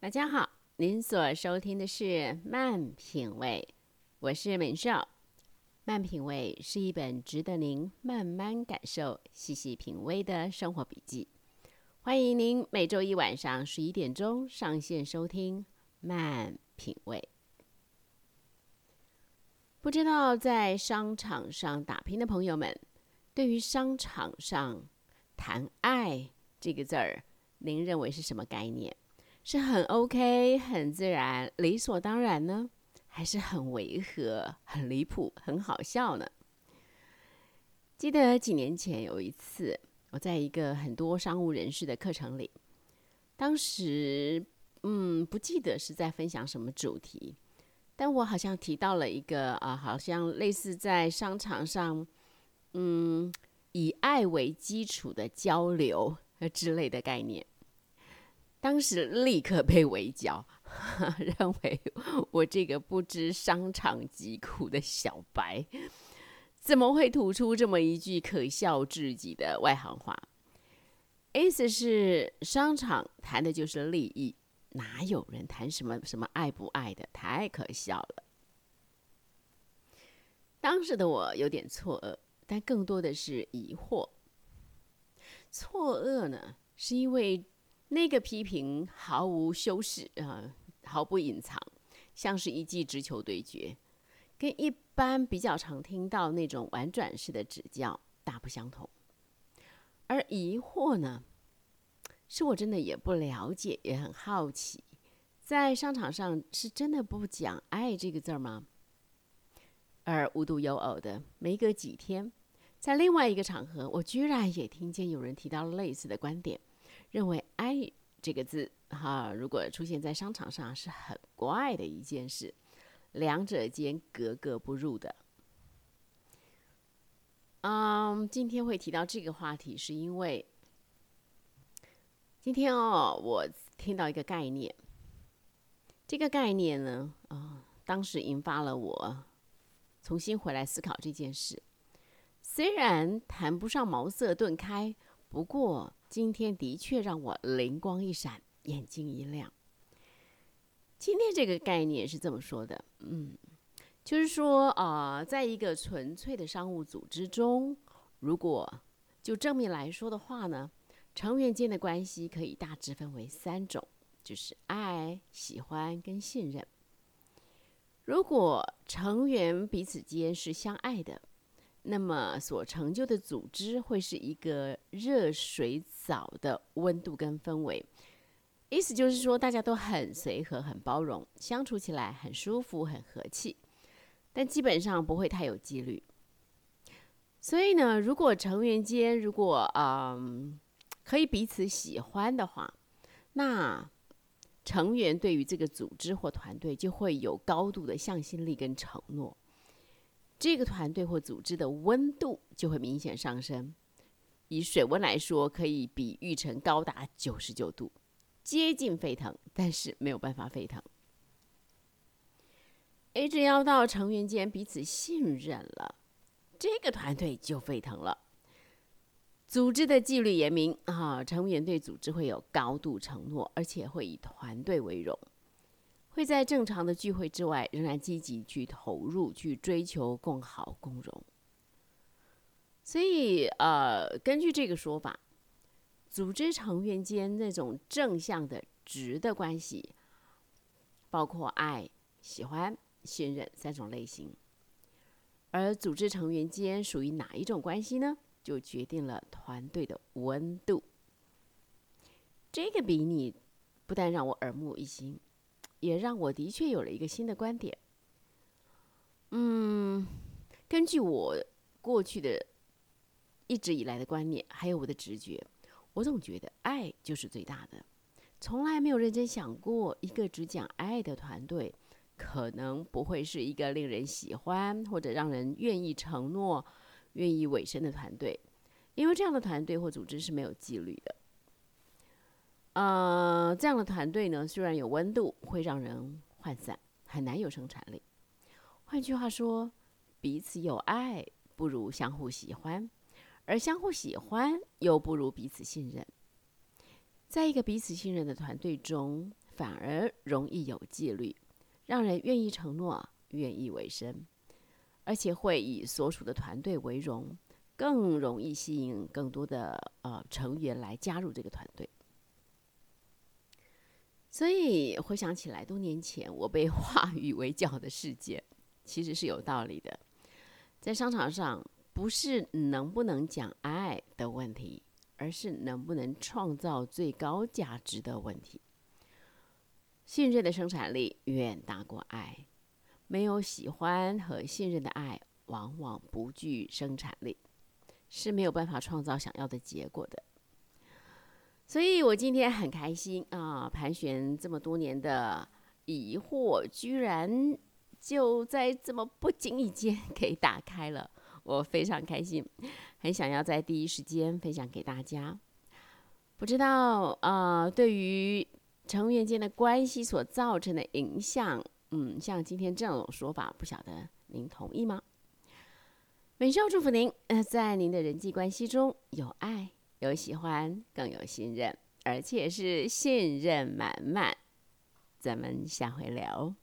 大家好，您所收听的是《慢品味》，我是美少。《慢品味》是一本值得您慢慢感受、细细品味的生活笔记。欢迎您每周一晚上十一点钟上线收听《慢品味》。不知道在商场上打拼的朋友们，对于商场上谈爱这个字儿，您认为是什么概念？是很 OK、很自然、理所当然呢，还是很违和、很离谱、很好笑呢？记得几年前有一次，我在一个很多商务人士的课程里，当时嗯不记得是在分享什么主题，但我好像提到了一个啊，好像类似在商场上，嗯，以爱为基础的交流呃之类的概念。当时立刻被围剿，认为我这个不知商场疾苦的小白，怎么会吐出这么一句可笑至极的外行话？意思是商场谈的就是利益，哪有人谈什么什么爱不爱的？太可笑了。当时的我有点错愕，但更多的是疑惑。错愕呢，是因为。那个批评毫无修饰啊，毫不隐藏，像是一记直球对决，跟一般比较常听到那种婉转式的指教大不相同。而疑惑呢，是我真的也不了解，也很好奇，在商场上是真的不讲“爱”这个字儿吗？而无独有偶的，没隔几天，在另外一个场合，我居然也听见有人提到了类似的观点。认为“爱”这个字，哈，如果出现在商场上是很怪的一件事，两者间格格不入的。嗯，今天会提到这个话题，是因为今天哦，我听到一个概念，这个概念呢，啊，当时引发了我重新回来思考这件事，虽然谈不上茅塞顿开，不过。今天的确让我灵光一闪，眼睛一亮。今天这个概念是这么说的，嗯，就是说，啊，在一个纯粹的商务组织中，如果就正面来说的话呢，成员间的关系可以大致分为三种，就是爱、喜欢跟信任。如果成员彼此间是相爱的。那么所成就的组织会是一个热水澡的温度跟氛围，意思就是说大家都很随和、很包容，相处起来很舒服、很和气，但基本上不会太有纪律。所以呢，如果成员间如果嗯可以彼此喜欢的话，那成员对于这个组织或团队就会有高度的向心力跟承诺。这个团队或组织的温度就会明显上升。以水温来说，可以比喻成高达九十九度，接近沸腾，但是没有办法沸腾。一直要到成员间彼此信任了，这个团队就沸腾了。组织的纪律严明啊，成员对组织会有高度承诺，而且会以团队为荣。会在正常的聚会之外，仍然积极去投入，去追求共好共荣。所以，呃，根据这个说法，组织成员间那种正向的直的关系，包括爱、喜欢、信任三种类型。而组织成员间属于哪一种关系呢？就决定了团队的温度。这个比拟不但让我耳目一新。也让我的确有了一个新的观点。嗯，根据我过去的一直以来的观念，还有我的直觉，我总觉得爱就是最大的。从来没有认真想过，一个只讲爱的团队，可能不会是一个令人喜欢或者让人愿意承诺、愿意委身的团队，因为这样的团队或组织是没有纪律的。嗯，这样的团队呢，虽然有温度，会让人涣散，很难有生产力。换句话说，彼此有爱不如相互喜欢，而相互喜欢又不如彼此信任。在一个彼此信任的团队中，反而容易有纪律，让人愿意承诺、愿意委身，而且会以所属的团队为荣，更容易吸引更多的呃成员来加入这个团队。所以回想起来，多年前我被 话语围剿的事件，其实是有道理的。在商场上，不是能不能讲爱的问题，而是能不能创造最高价值的问题。信任的生产力远大过爱，没有喜欢和信任的爱，往往不具生产力，是没有办法创造想要的结果的。所以我今天很开心啊！盘旋这么多年的疑惑，居然就在这么不经意间 给打开了，我非常开心，很想要在第一时间分享给大家。不知道啊，对于成员间的关系所造成的影响，嗯，像今天这种说法，不晓得您同意吗？美少祝福您，呃，在您的人际关系中有爱。有喜欢，更有信任，而且是信任满满。咱们下回聊。